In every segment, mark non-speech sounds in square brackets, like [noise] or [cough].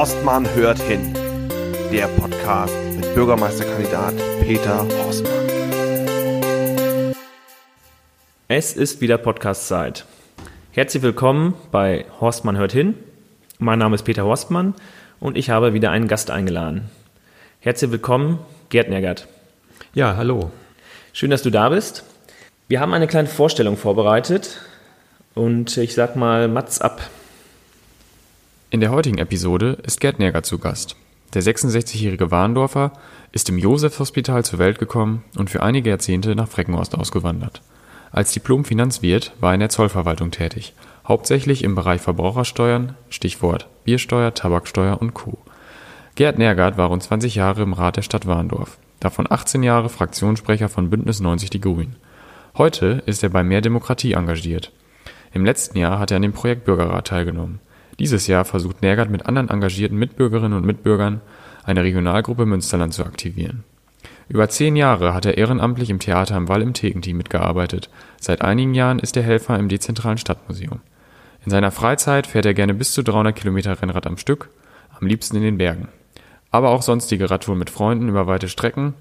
Horstmann hört hin. Der Podcast mit Bürgermeisterkandidat Peter Horstmann. Es ist wieder Podcast-Zeit. Herzlich willkommen bei Horstmann hört hin. Mein Name ist Peter Horstmann und ich habe wieder einen Gast eingeladen. Herzlich willkommen, Gerd Nergert. Ja, hallo. Schön, dass du da bist. Wir haben eine kleine Vorstellung vorbereitet und ich sag mal Mats ab. In der heutigen Episode ist Gerd Nerger zu Gast. Der 66-jährige Warndorfer ist im Josefshospital zur Welt gekommen und für einige Jahrzehnte nach Freckenhorst ausgewandert. Als Diplom-Finanzwirt war er in der Zollverwaltung tätig, hauptsächlich im Bereich Verbrauchersteuern, Stichwort Biersteuer, Tabaksteuer und Co. Gerd Nergard war rund 20 Jahre im Rat der Stadt Warndorf, davon 18 Jahre Fraktionssprecher von Bündnis 90 Die Grünen. Heute ist er bei Mehr Demokratie engagiert. Im letzten Jahr hat er an dem Projekt Bürgerrat teilgenommen. Dieses Jahr versucht Nergert mit anderen engagierten Mitbürgerinnen und Mitbürgern eine Regionalgruppe Münsterland zu aktivieren. Über zehn Jahre hat er ehrenamtlich im Theater im Wall im Thekenteam mitgearbeitet. Seit einigen Jahren ist er Helfer im dezentralen Stadtmuseum. In seiner Freizeit fährt er gerne bis zu 300 Kilometer Rennrad am Stück, am liebsten in den Bergen. Aber auch sonstige Radtouren mit Freunden über weite Strecken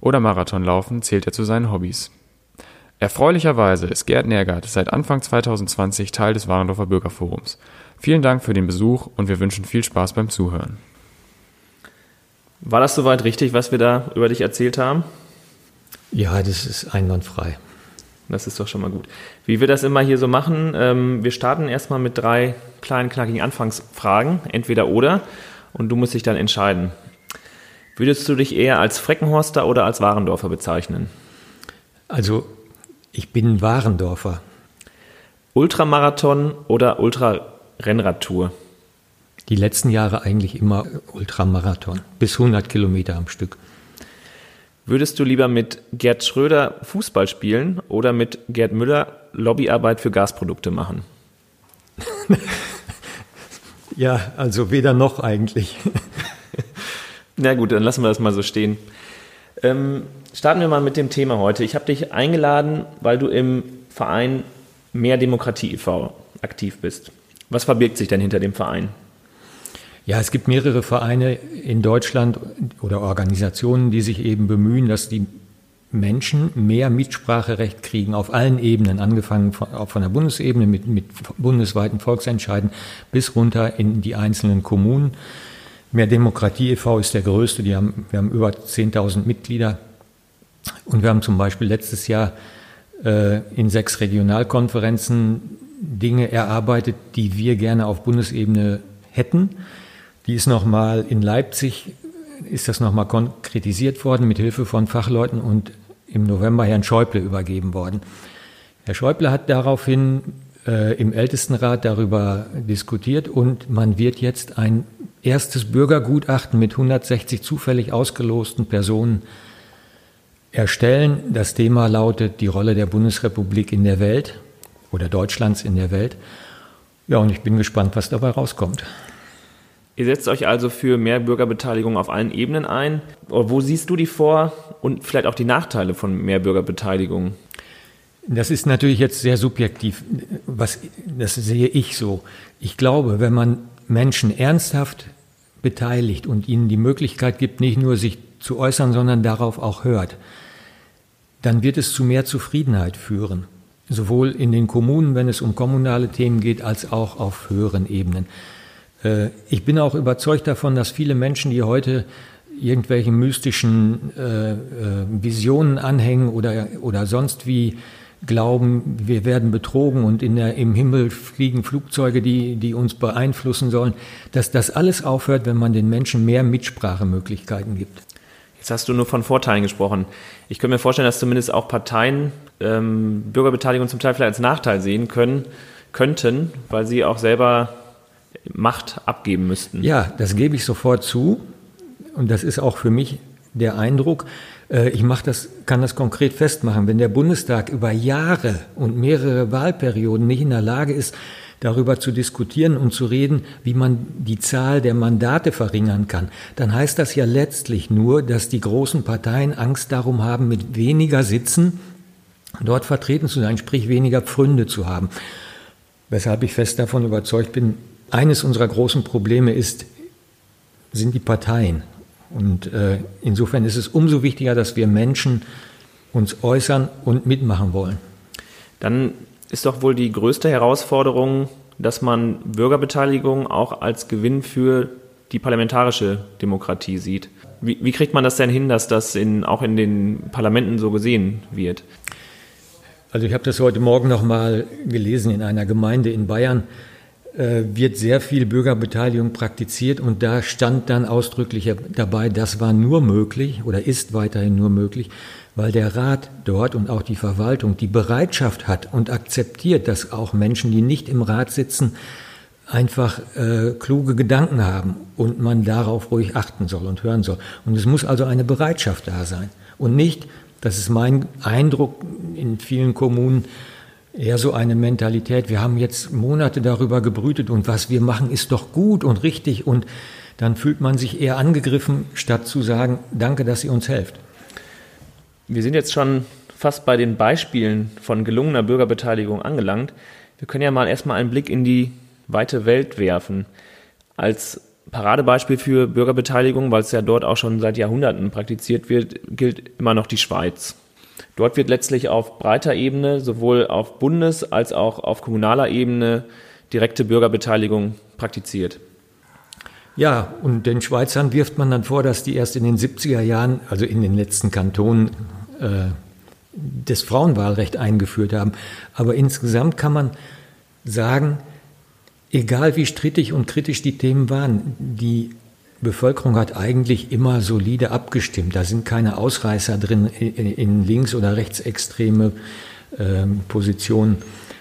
oder Marathonlaufen zählt er zu seinen Hobbys. Erfreulicherweise ist Gerd Nergert seit Anfang 2020 Teil des Warendorfer Bürgerforums. Vielen Dank für den Besuch und wir wünschen viel Spaß beim Zuhören. War das soweit richtig, was wir da über dich erzählt haben? Ja, das ist einwandfrei. Das ist doch schon mal gut. Wie wir das immer hier so machen, ähm, wir starten erstmal mit drei kleinen, knackigen Anfangsfragen, entweder oder, und du musst dich dann entscheiden. Würdest du dich eher als Freckenhorster oder als Warendorfer bezeichnen? Also, ich bin Warendorfer. Ultramarathon oder Ultra Rennradtour? Die letzten Jahre eigentlich immer Ultramarathon, bis 100 Kilometer am Stück. Würdest du lieber mit Gerd Schröder Fußball spielen oder mit Gerd Müller Lobbyarbeit für Gasprodukte machen? [laughs] ja, also weder noch eigentlich. [laughs] Na gut, dann lassen wir das mal so stehen. Ähm, starten wir mal mit dem Thema heute. Ich habe dich eingeladen, weil du im Verein Mehr Demokratie e.V. aktiv bist. Was verbirgt sich denn hinter dem Verein? Ja, es gibt mehrere Vereine in Deutschland oder Organisationen, die sich eben bemühen, dass die Menschen mehr Mitspracherecht kriegen auf allen Ebenen, angefangen von, von der Bundesebene mit, mit bundesweiten Volksentscheiden bis runter in die einzelnen Kommunen. Mehr Demokratie e.V. ist der größte, die haben, wir haben über 10.000 Mitglieder und wir haben zum Beispiel letztes Jahr äh, in sechs Regionalkonferenzen Dinge erarbeitet, die wir gerne auf Bundesebene hätten. Die ist nochmal in Leipzig, ist das nochmal konkretisiert worden mit Hilfe von Fachleuten und im November Herrn Schäuble übergeben worden. Herr Schäuble hat daraufhin äh, im Ältestenrat darüber diskutiert und man wird jetzt ein erstes Bürgergutachten mit 160 zufällig ausgelosten Personen erstellen. Das Thema lautet die Rolle der Bundesrepublik in der Welt oder Deutschlands in der Welt. Ja, und ich bin gespannt, was dabei rauskommt. Ihr setzt euch also für mehr Bürgerbeteiligung auf allen Ebenen ein. Wo siehst du die vor und vielleicht auch die Nachteile von mehr Bürgerbeteiligung? Das ist natürlich jetzt sehr subjektiv. Was, das sehe ich so. Ich glaube, wenn man Menschen ernsthaft beteiligt und ihnen die Möglichkeit gibt, nicht nur sich zu äußern, sondern darauf auch hört, dann wird es zu mehr Zufriedenheit führen sowohl in den Kommunen, wenn es um kommunale Themen geht, als auch auf höheren Ebenen. Äh, ich bin auch überzeugt davon, dass viele Menschen, die heute irgendwelchen mystischen äh, äh, Visionen anhängen oder, oder sonst wie glauben, wir werden betrogen und in der, im Himmel fliegen Flugzeuge, die, die uns beeinflussen sollen, dass das alles aufhört, wenn man den Menschen mehr Mitsprachemöglichkeiten gibt. Jetzt hast du nur von Vorteilen gesprochen. Ich könnte mir vorstellen, dass zumindest auch Parteien ähm, Bürgerbeteiligung zum Teil vielleicht als Nachteil sehen können, könnten, weil sie auch selber Macht abgeben müssten. Ja, das gebe ich sofort zu. Und das ist auch für mich der Eindruck. Äh, ich mache das, kann das konkret festmachen. Wenn der Bundestag über Jahre und mehrere Wahlperioden nicht in der Lage ist, darüber zu diskutieren und zu reden, wie man die Zahl der Mandate verringern kann, dann heißt das ja letztlich nur, dass die großen Parteien Angst darum haben, mit weniger Sitzen dort vertreten zu sein, sprich weniger Pfründe zu haben. Weshalb ich fest davon überzeugt bin, eines unserer großen Probleme ist sind die Parteien. Und äh, insofern ist es umso wichtiger, dass wir Menschen uns äußern und mitmachen wollen. Dann ist doch wohl die größte Herausforderung, dass man Bürgerbeteiligung auch als Gewinn für die parlamentarische Demokratie sieht. Wie, wie kriegt man das denn hin, dass das in, auch in den Parlamenten so gesehen wird? Also ich habe das heute Morgen noch mal gelesen in einer Gemeinde in Bayern äh, wird sehr viel Bürgerbeteiligung praktiziert und da stand dann ausdrücklich dabei, das war nur möglich oder ist weiterhin nur möglich, weil der Rat dort und auch die Verwaltung die Bereitschaft hat und akzeptiert, dass auch Menschen, die nicht im Rat sitzen, einfach äh, kluge Gedanken haben und man darauf ruhig achten soll und hören soll. Und es muss also eine Bereitschaft da sein und nicht, das ist mein Eindruck in vielen Kommunen, eher so eine Mentalität, wir haben jetzt Monate darüber gebrütet und was wir machen ist doch gut und richtig und dann fühlt man sich eher angegriffen, statt zu sagen, danke, dass ihr uns helft. Wir sind jetzt schon fast bei den Beispielen von gelungener Bürgerbeteiligung angelangt. Wir können ja mal erstmal einen Blick in die weite Welt werfen. Als Paradebeispiel für Bürgerbeteiligung, weil es ja dort auch schon seit Jahrhunderten praktiziert wird, gilt immer noch die Schweiz. Dort wird letztlich auf breiter Ebene, sowohl auf Bundes- als auch auf kommunaler Ebene, direkte Bürgerbeteiligung praktiziert. Ja, und den Schweizern wirft man dann vor, dass die erst in den 70er Jahren, also in den letzten Kantonen, äh, das Frauenwahlrecht eingeführt haben. Aber insgesamt kann man sagen, egal wie strittig und kritisch die Themen waren, die Bevölkerung hat eigentlich immer solide abgestimmt. Da sind keine Ausreißer drin in links- oder rechtsextreme äh, Positionen.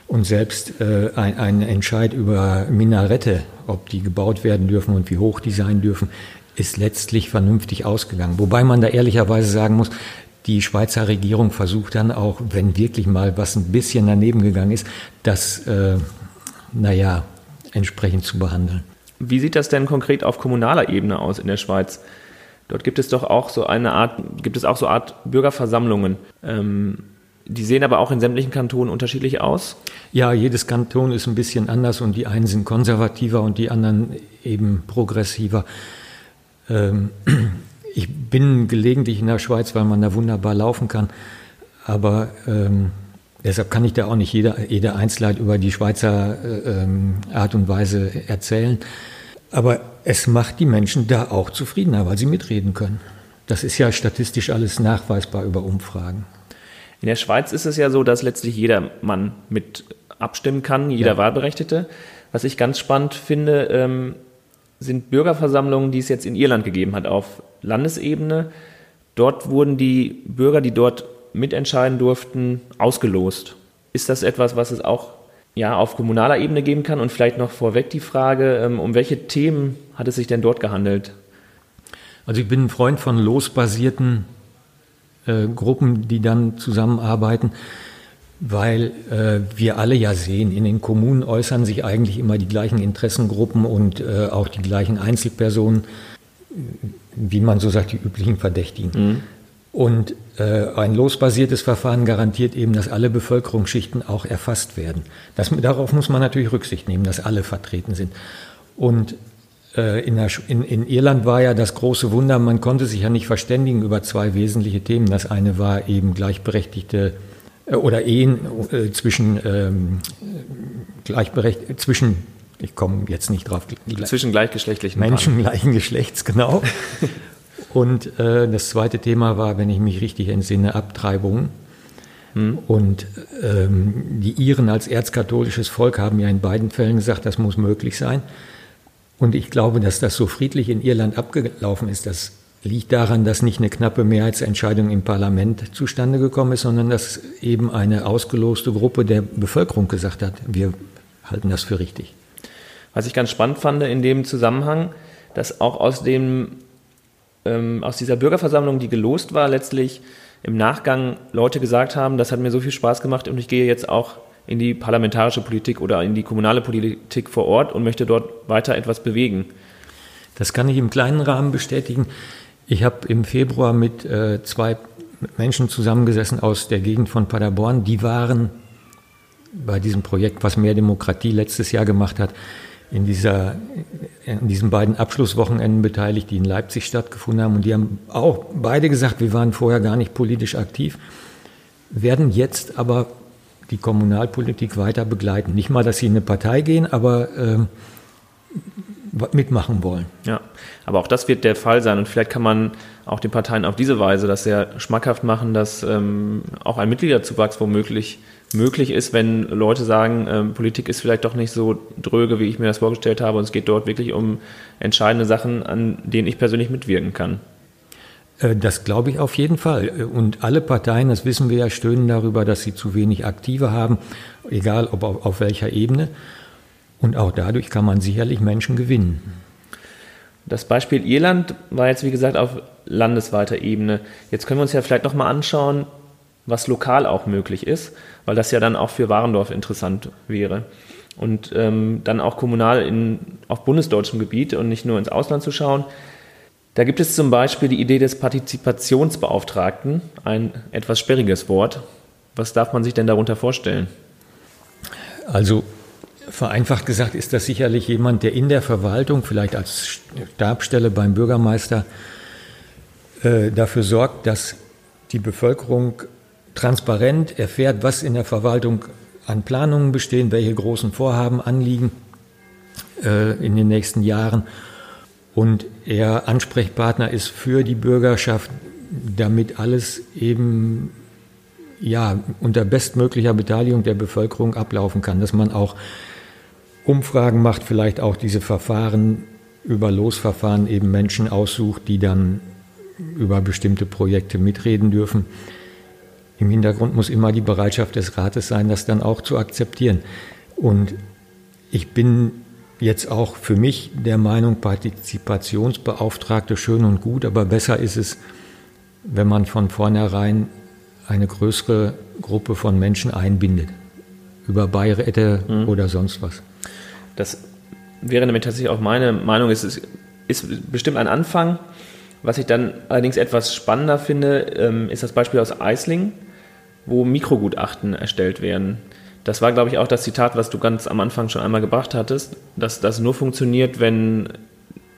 Und selbst äh, ein, ein Entscheid über Minarette, ob die gebaut werden dürfen und wie hoch die sein dürfen, ist letztlich vernünftig ausgegangen. Wobei man da ehrlicherweise sagen muss, die Schweizer Regierung versucht dann auch, wenn wirklich mal was ein bisschen daneben gegangen ist, das, äh, naja, entsprechend zu behandeln. Wie sieht das denn konkret auf kommunaler Ebene aus in der Schweiz? Dort gibt es doch auch so eine Art, gibt es auch so Art Bürgerversammlungen. Ähm, die sehen aber auch in sämtlichen Kantonen unterschiedlich aus? Ja, jedes Kanton ist ein bisschen anders und die einen sind konservativer und die anderen eben progressiver. Ähm, ich bin gelegentlich in der Schweiz, weil man da wunderbar laufen kann, aber ähm, deshalb kann ich da auch nicht jede, jede Einzelheit über die Schweizer äh, ähm, Art und Weise erzählen. Aber es macht die Menschen da auch zufriedener, weil sie mitreden können. Das ist ja statistisch alles nachweisbar über Umfragen. In der Schweiz ist es ja so, dass letztlich jeder Mann mit abstimmen kann, jeder ja. Wahlberechtigte. Was ich ganz spannend finde, ähm, sind Bürgerversammlungen, die es jetzt in Irland gegeben hat auf Landesebene. Dort wurden die Bürger, die dort mitentscheiden durften, ausgelost. Ist das etwas, was es auch ja, auf kommunaler Ebene geben kann? Und vielleicht noch vorweg die Frage, ähm, um welche Themen hat es sich denn dort gehandelt? Also ich bin ein Freund von losbasierten äh, Gruppen, die dann zusammenarbeiten, weil äh, wir alle ja sehen, in den Kommunen äußern sich eigentlich immer die gleichen Interessengruppen und äh, auch die gleichen Einzelpersonen, wie man so sagt, die üblichen Verdächtigen. Mhm. Und äh, ein losbasiertes Verfahren garantiert eben, dass alle Bevölkerungsschichten auch erfasst werden. Das, darauf muss man natürlich Rücksicht nehmen, dass alle vertreten sind. Und äh, in, der, in, in, Irland war ja das große Wunder, man konnte sich ja nicht verständigen über zwei wesentliche Themen. Das eine war eben gleichberechtigte äh, oder Ehen äh, zwischen ähm, gleichberechtigt zwischen ich komme jetzt nicht drauf. Zwischen gleichgeschlechtlichen Menschen Paaren. gleichen Geschlechts, genau. [laughs] Und äh, das zweite Thema war, wenn ich mich richtig entsinne, Abtreibung. Hm. Und ähm, die Iren als erzkatholisches Volk haben ja in beiden Fällen gesagt, das muss möglich sein. Und ich glaube, dass das so friedlich in Irland abgelaufen ist, das liegt daran, dass nicht eine knappe Mehrheitsentscheidung im Parlament zustande gekommen ist, sondern dass eben eine ausgeloste Gruppe der Bevölkerung gesagt hat, wir halten das für richtig. Was ich ganz spannend fand in dem Zusammenhang, dass auch aus dem ähm, aus dieser Bürgerversammlung, die gelost war, letztlich im Nachgang Leute gesagt haben, das hat mir so viel Spaß gemacht und ich gehe jetzt auch in die parlamentarische Politik oder in die kommunale Politik vor Ort und möchte dort weiter etwas bewegen. Das kann ich im kleinen Rahmen bestätigen. Ich habe im Februar mit äh, zwei Menschen zusammengesessen aus der Gegend von Paderborn. Die waren bei diesem Projekt, was mehr Demokratie letztes Jahr gemacht hat, in, dieser, in diesen beiden Abschlusswochenenden beteiligt, die in Leipzig stattgefunden haben. Und die haben auch beide gesagt, wir waren vorher gar nicht politisch aktiv, werden jetzt aber die Kommunalpolitik weiter begleiten. Nicht mal, dass sie in eine Partei gehen, aber äh, mitmachen wollen. Ja, aber auch das wird der Fall sein und vielleicht kann man auch den Parteien auf diese Weise das sehr schmackhaft machen, dass ähm, auch ein Mitgliederzuwachs womöglich möglich ist, wenn Leute sagen, ähm, Politik ist vielleicht doch nicht so dröge, wie ich mir das vorgestellt habe und es geht dort wirklich um entscheidende Sachen, an denen ich persönlich mitwirken kann. Äh, das glaube ich auf jeden Fall. Und alle Parteien, das wissen wir ja, stöhnen darüber, dass sie zu wenig Aktive haben, egal ob auf, auf welcher Ebene. Und auch dadurch kann man sicherlich Menschen gewinnen. Das Beispiel Irland war jetzt, wie gesagt, auf landesweiter Ebene. Jetzt können wir uns ja vielleicht nochmal anschauen, was lokal auch möglich ist, weil das ja dann auch für Warendorf interessant wäre. Und ähm, dann auch kommunal in, auf bundesdeutschem Gebiet und nicht nur ins Ausland zu schauen. Da gibt es zum Beispiel die Idee des Partizipationsbeauftragten, ein etwas sperriges Wort. Was darf man sich denn darunter vorstellen? Also Vereinfacht gesagt ist das sicherlich jemand, der in der Verwaltung, vielleicht als Stabstelle beim Bürgermeister, äh, dafür sorgt, dass die Bevölkerung transparent erfährt, was in der Verwaltung an Planungen bestehen, welche großen Vorhaben anliegen äh, in den nächsten Jahren und er Ansprechpartner ist für die Bürgerschaft, damit alles eben ja, unter bestmöglicher Beteiligung der Bevölkerung ablaufen kann, dass man auch Umfragen macht, vielleicht auch diese Verfahren über Losverfahren eben Menschen aussucht, die dann über bestimmte Projekte mitreden dürfen. Im Hintergrund muss immer die Bereitschaft des Rates sein, das dann auch zu akzeptieren. Und ich bin jetzt auch für mich der Meinung, Partizipationsbeauftragte schön und gut, aber besser ist es, wenn man von vornherein eine größere Gruppe von Menschen einbindet. Über Beiräte mhm. oder sonst was. Das wäre nämlich tatsächlich auch meine Meinung. Es ist, ist bestimmt ein Anfang. Was ich dann allerdings etwas spannender finde, ähm, ist das Beispiel aus Eislingen, wo Mikrogutachten erstellt werden. Das war, glaube ich, auch das Zitat, was du ganz am Anfang schon einmal gebracht hattest, dass das nur funktioniert, wenn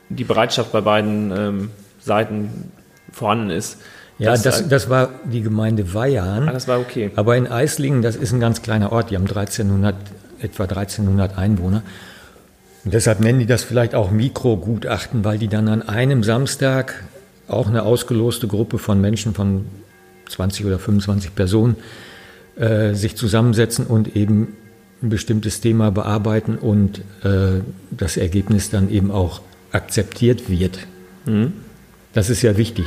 die Bereitschaft bei beiden ähm, Seiten vorhanden ist. Ja, das, das war die Gemeinde Weihern. Ah, das war okay. Aber in Eislingen, das ist ein ganz kleiner Ort, die haben 1300 etwa 1300 Einwohner. Und deshalb nennen die das vielleicht auch Mikrogutachten, weil die dann an einem Samstag auch eine ausgeloste Gruppe von Menschen von 20 oder 25 Personen äh, sich zusammensetzen und eben ein bestimmtes Thema bearbeiten und äh, das Ergebnis dann eben auch akzeptiert wird. Mhm. Das ist ja wichtig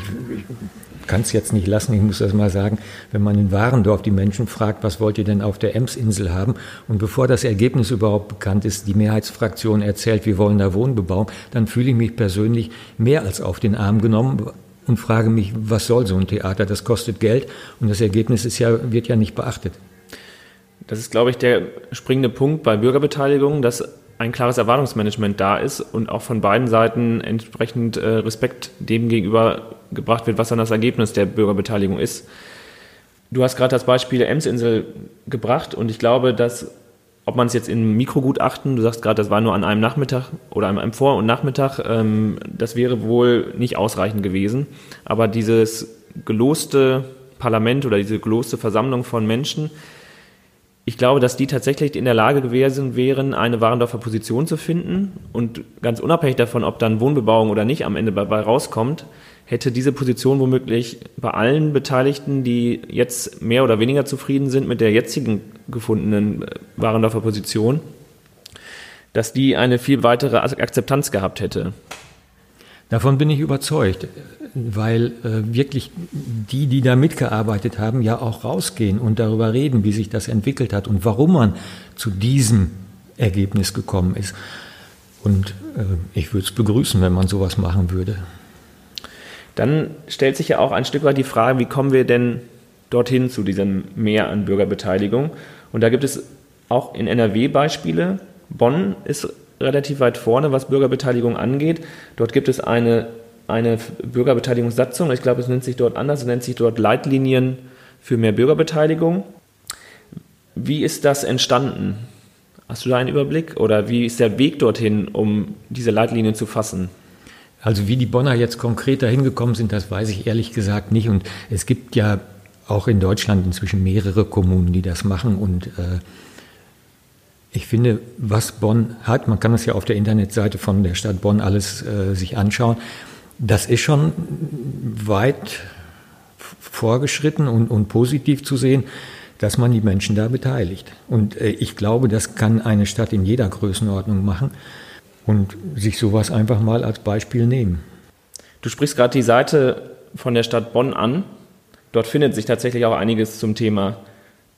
kann es jetzt nicht lassen, ich muss das mal sagen, wenn man in Warendorf die Menschen fragt, was wollt ihr denn auf der Emsinsel haben? Und bevor das Ergebnis überhaupt bekannt ist, die Mehrheitsfraktion erzählt, wir wollen da Wohnbebauung, dann fühle ich mich persönlich mehr als auf den Arm genommen und frage mich, was soll so ein Theater? Das kostet Geld und das Ergebnis ist ja, wird ja nicht beachtet. Das ist, glaube ich, der springende Punkt bei Bürgerbeteiligung, dass ein klares Erwartungsmanagement da ist und auch von beiden Seiten entsprechend äh, Respekt dem gegenüber gebracht wird, was dann das Ergebnis der Bürgerbeteiligung ist. Du hast gerade das Beispiel der Emsinsel gebracht und ich glaube, dass, ob man es jetzt in Mikrogutachten, du sagst gerade, das war nur an einem Nachmittag oder an einem Vor- und Nachmittag, ähm, das wäre wohl nicht ausreichend gewesen. Aber dieses geloste Parlament oder diese geloste Versammlung von Menschen, ich glaube, dass die tatsächlich in der Lage gewesen wären, eine Warendorfer Position zu finden. Und ganz unabhängig davon, ob dann Wohnbebauung oder nicht am Ende dabei rauskommt, hätte diese Position womöglich bei allen Beteiligten, die jetzt mehr oder weniger zufrieden sind mit der jetzigen gefundenen äh, Warendorfer Position, dass die eine viel weitere Akzeptanz gehabt hätte. Davon bin ich überzeugt, weil äh, wirklich die, die da mitgearbeitet haben, ja auch rausgehen und darüber reden, wie sich das entwickelt hat und warum man zu diesem Ergebnis gekommen ist. Und äh, ich würde es begrüßen, wenn man sowas machen würde. Dann stellt sich ja auch ein Stück weit die Frage, wie kommen wir denn dorthin zu diesem Mehr an Bürgerbeteiligung? Und da gibt es auch in NRW Beispiele. Bonn ist relativ weit vorne, was Bürgerbeteiligung angeht. Dort gibt es eine, eine Bürgerbeteiligungssatzung. Ich glaube, es nennt sich dort anders. Es nennt sich dort Leitlinien für mehr Bürgerbeteiligung. Wie ist das entstanden? Hast du da einen Überblick oder wie ist der Weg dorthin, um diese Leitlinien zu fassen? Also wie die Bonner jetzt konkret dahin gekommen sind, das weiß ich ehrlich gesagt nicht. Und es gibt ja auch in Deutschland inzwischen mehrere Kommunen, die das machen. Und äh, ich finde, was Bonn hat, man kann das ja auf der Internetseite von der Stadt Bonn alles äh, sich anschauen, das ist schon weit vorgeschritten und, und positiv zu sehen, dass man die Menschen da beteiligt. Und äh, ich glaube, das kann eine Stadt in jeder Größenordnung machen und sich sowas einfach mal als Beispiel nehmen. Du sprichst gerade die Seite von der Stadt Bonn an. Dort findet sich tatsächlich auch einiges zum Thema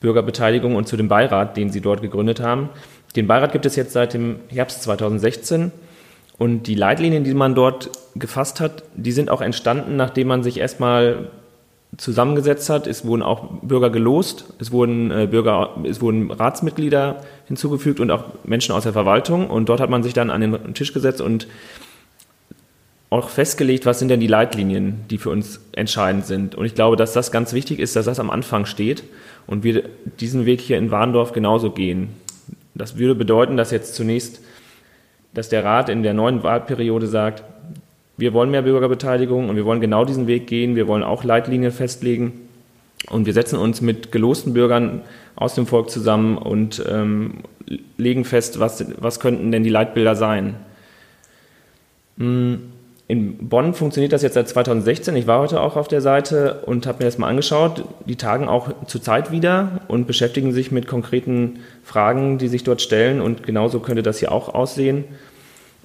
Bürgerbeteiligung und zu dem Beirat, den sie dort gegründet haben. Den Beirat gibt es jetzt seit dem Herbst 2016 und die Leitlinien, die man dort gefasst hat, die sind auch entstanden, nachdem man sich erstmal zusammengesetzt hat. Es wurden auch Bürger gelost, es wurden äh, Bürger, es wurden Ratsmitglieder hinzugefügt und auch Menschen aus der Verwaltung. Und dort hat man sich dann an den Tisch gesetzt und auch festgelegt, was sind denn die Leitlinien, die für uns entscheidend sind. Und ich glaube, dass das ganz wichtig ist, dass das am Anfang steht und wir diesen Weg hier in Warndorf genauso gehen. Das würde bedeuten, dass jetzt zunächst, dass der Rat in der neuen Wahlperiode sagt, wir wollen mehr Bürgerbeteiligung und wir wollen genau diesen Weg gehen. Wir wollen auch Leitlinien festlegen. Und wir setzen uns mit gelosten Bürgern aus dem Volk zusammen und ähm, legen fest, was, was könnten denn die Leitbilder sein. Hm, in Bonn funktioniert das jetzt seit 2016. Ich war heute auch auf der Seite und habe mir das mal angeschaut. Die tagen auch zurzeit wieder und beschäftigen sich mit konkreten Fragen, die sich dort stellen. Und genauso könnte das hier auch aussehen.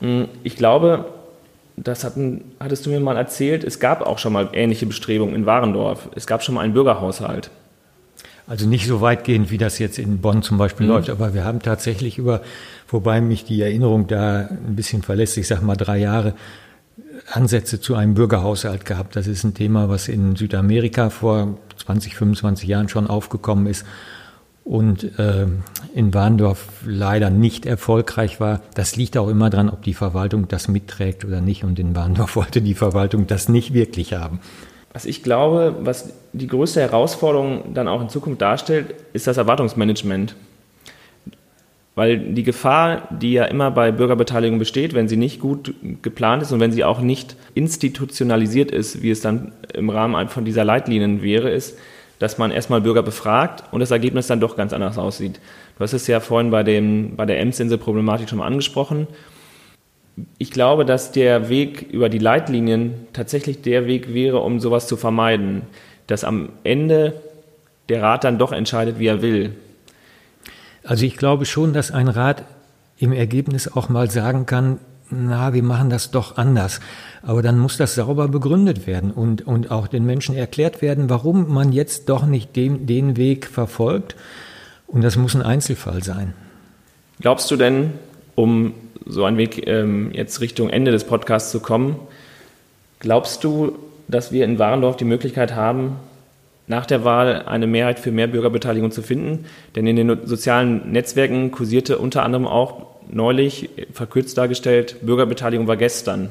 Hm, ich glaube, das hatten, hattest du mir mal erzählt, es gab auch schon mal ähnliche Bestrebungen in Warendorf. Es gab schon mal einen Bürgerhaushalt. Also nicht so weitgehend, wie das jetzt in Bonn zum Beispiel mhm. läuft, aber wir haben tatsächlich über, wobei mich die Erinnerung da ein bisschen verlässt, ich sage mal drei Jahre, Ansätze zu einem Bürgerhaushalt gehabt. Das ist ein Thema, was in Südamerika vor 20, 25 Jahren schon aufgekommen ist und äh, in Warndorf leider nicht erfolgreich war. Das liegt auch immer daran, ob die Verwaltung das mitträgt oder nicht. Und in Warndorf [laughs] wollte die Verwaltung das nicht wirklich haben. Was ich glaube, was die größte Herausforderung dann auch in Zukunft darstellt, ist das Erwartungsmanagement. Weil die Gefahr, die ja immer bei Bürgerbeteiligung besteht, wenn sie nicht gut geplant ist und wenn sie auch nicht institutionalisiert ist, wie es dann im Rahmen von dieser Leitlinien wäre, ist, dass man erstmal Bürger befragt und das Ergebnis dann doch ganz anders aussieht. Du hast es ja vorhin bei, dem, bei der Emsinsel-Problematik schon mal angesprochen. Ich glaube, dass der Weg über die Leitlinien tatsächlich der Weg wäre, um sowas zu vermeiden, dass am Ende der Rat dann doch entscheidet, wie er will. Also ich glaube schon, dass ein Rat im Ergebnis auch mal sagen kann, na, wir machen das doch anders. Aber dann muss das sauber begründet werden und, und auch den Menschen erklärt werden, warum man jetzt doch nicht den, den Weg verfolgt. Und das muss ein Einzelfall sein. Glaubst du denn, um so einen Weg ähm, jetzt Richtung Ende des Podcasts zu kommen, glaubst du, dass wir in Warendorf die Möglichkeit haben, nach der Wahl eine Mehrheit für mehr Bürgerbeteiligung zu finden? Denn in den sozialen Netzwerken kursierte unter anderem auch neulich, verkürzt dargestellt, Bürgerbeteiligung war gestern.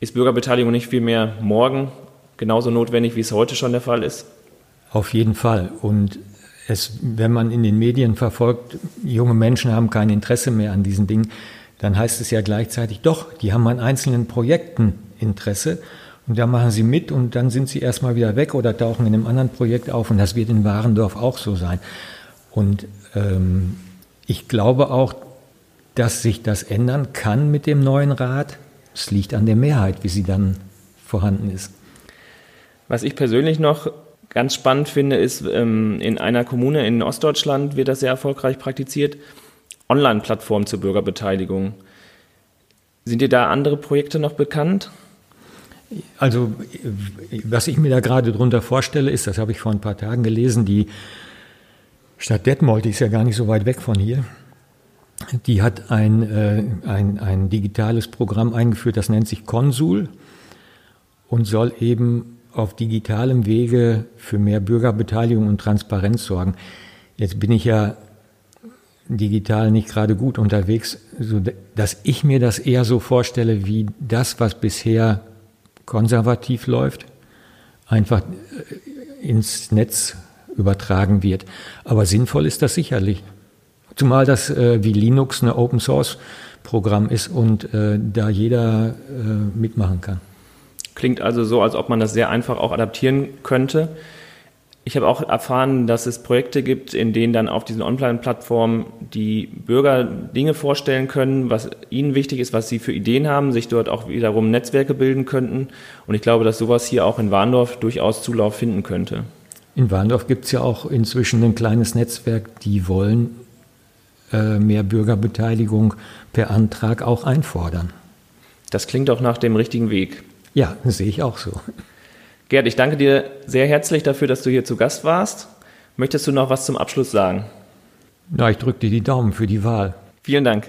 Ist Bürgerbeteiligung nicht vielmehr morgen genauso notwendig, wie es heute schon der Fall ist? Auf jeden Fall. Und es, wenn man in den Medien verfolgt, junge Menschen haben kein Interesse mehr an diesen Dingen, dann heißt es ja gleichzeitig, doch, die haben an einzelnen Projekten Interesse und da machen sie mit und dann sind sie erstmal wieder weg oder tauchen in einem anderen Projekt auf und das wird in Warendorf auch so sein. Und ähm, ich glaube auch, dass sich das ändern kann mit dem neuen Rat. Es liegt an der Mehrheit, wie sie dann vorhanden ist. Was ich persönlich noch ganz spannend finde, ist, ähm, in einer Kommune in Ostdeutschland wird das sehr erfolgreich praktiziert, Online-Plattformen zur Bürgerbeteiligung. Sind dir da andere Projekte noch bekannt? Also, was ich mir da gerade drunter vorstelle, ist, das habe ich vor ein paar Tagen gelesen, die Stadt Detmold, die ist ja gar nicht so weit weg von hier, die hat ein, äh, ein, ein digitales Programm eingeführt, das nennt sich Konsul und soll eben auf digitalem Wege für mehr Bürgerbeteiligung und Transparenz sorgen. Jetzt bin ich ja digital nicht gerade gut unterwegs, so dass ich mir das eher so vorstelle wie das, was bisher konservativ läuft, einfach äh, ins Netz übertragen wird. Aber sinnvoll ist das sicherlich Zumal das äh, wie Linux eine Open Source Programm ist und äh, da jeder äh, mitmachen kann. Klingt also so, als ob man das sehr einfach auch adaptieren könnte. Ich habe auch erfahren, dass es Projekte gibt, in denen dann auf diesen Online-Plattformen die Bürger Dinge vorstellen können, was ihnen wichtig ist, was sie für Ideen haben, sich dort auch wiederum Netzwerke bilden könnten. Und ich glaube, dass sowas hier auch in Warndorf durchaus Zulauf finden könnte. In Warndorf gibt es ja auch inzwischen ein kleines Netzwerk, die wollen mehr Bürgerbeteiligung per Antrag auch einfordern. Das klingt doch nach dem richtigen Weg. Ja, sehe ich auch so. Gerd, ich danke dir sehr herzlich dafür, dass du hier zu Gast warst. Möchtest du noch was zum Abschluss sagen? Ja, ich drücke dir die Daumen für die Wahl. Vielen Dank.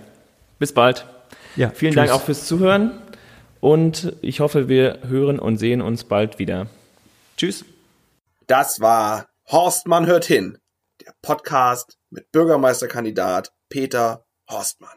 Bis bald. Ja, Vielen tschüss. Dank auch fürs Zuhören und ich hoffe, wir hören und sehen uns bald wieder. Tschüss. Das war Horstmann hört hin, Podcast mit Bürgermeisterkandidat Peter Horstmann.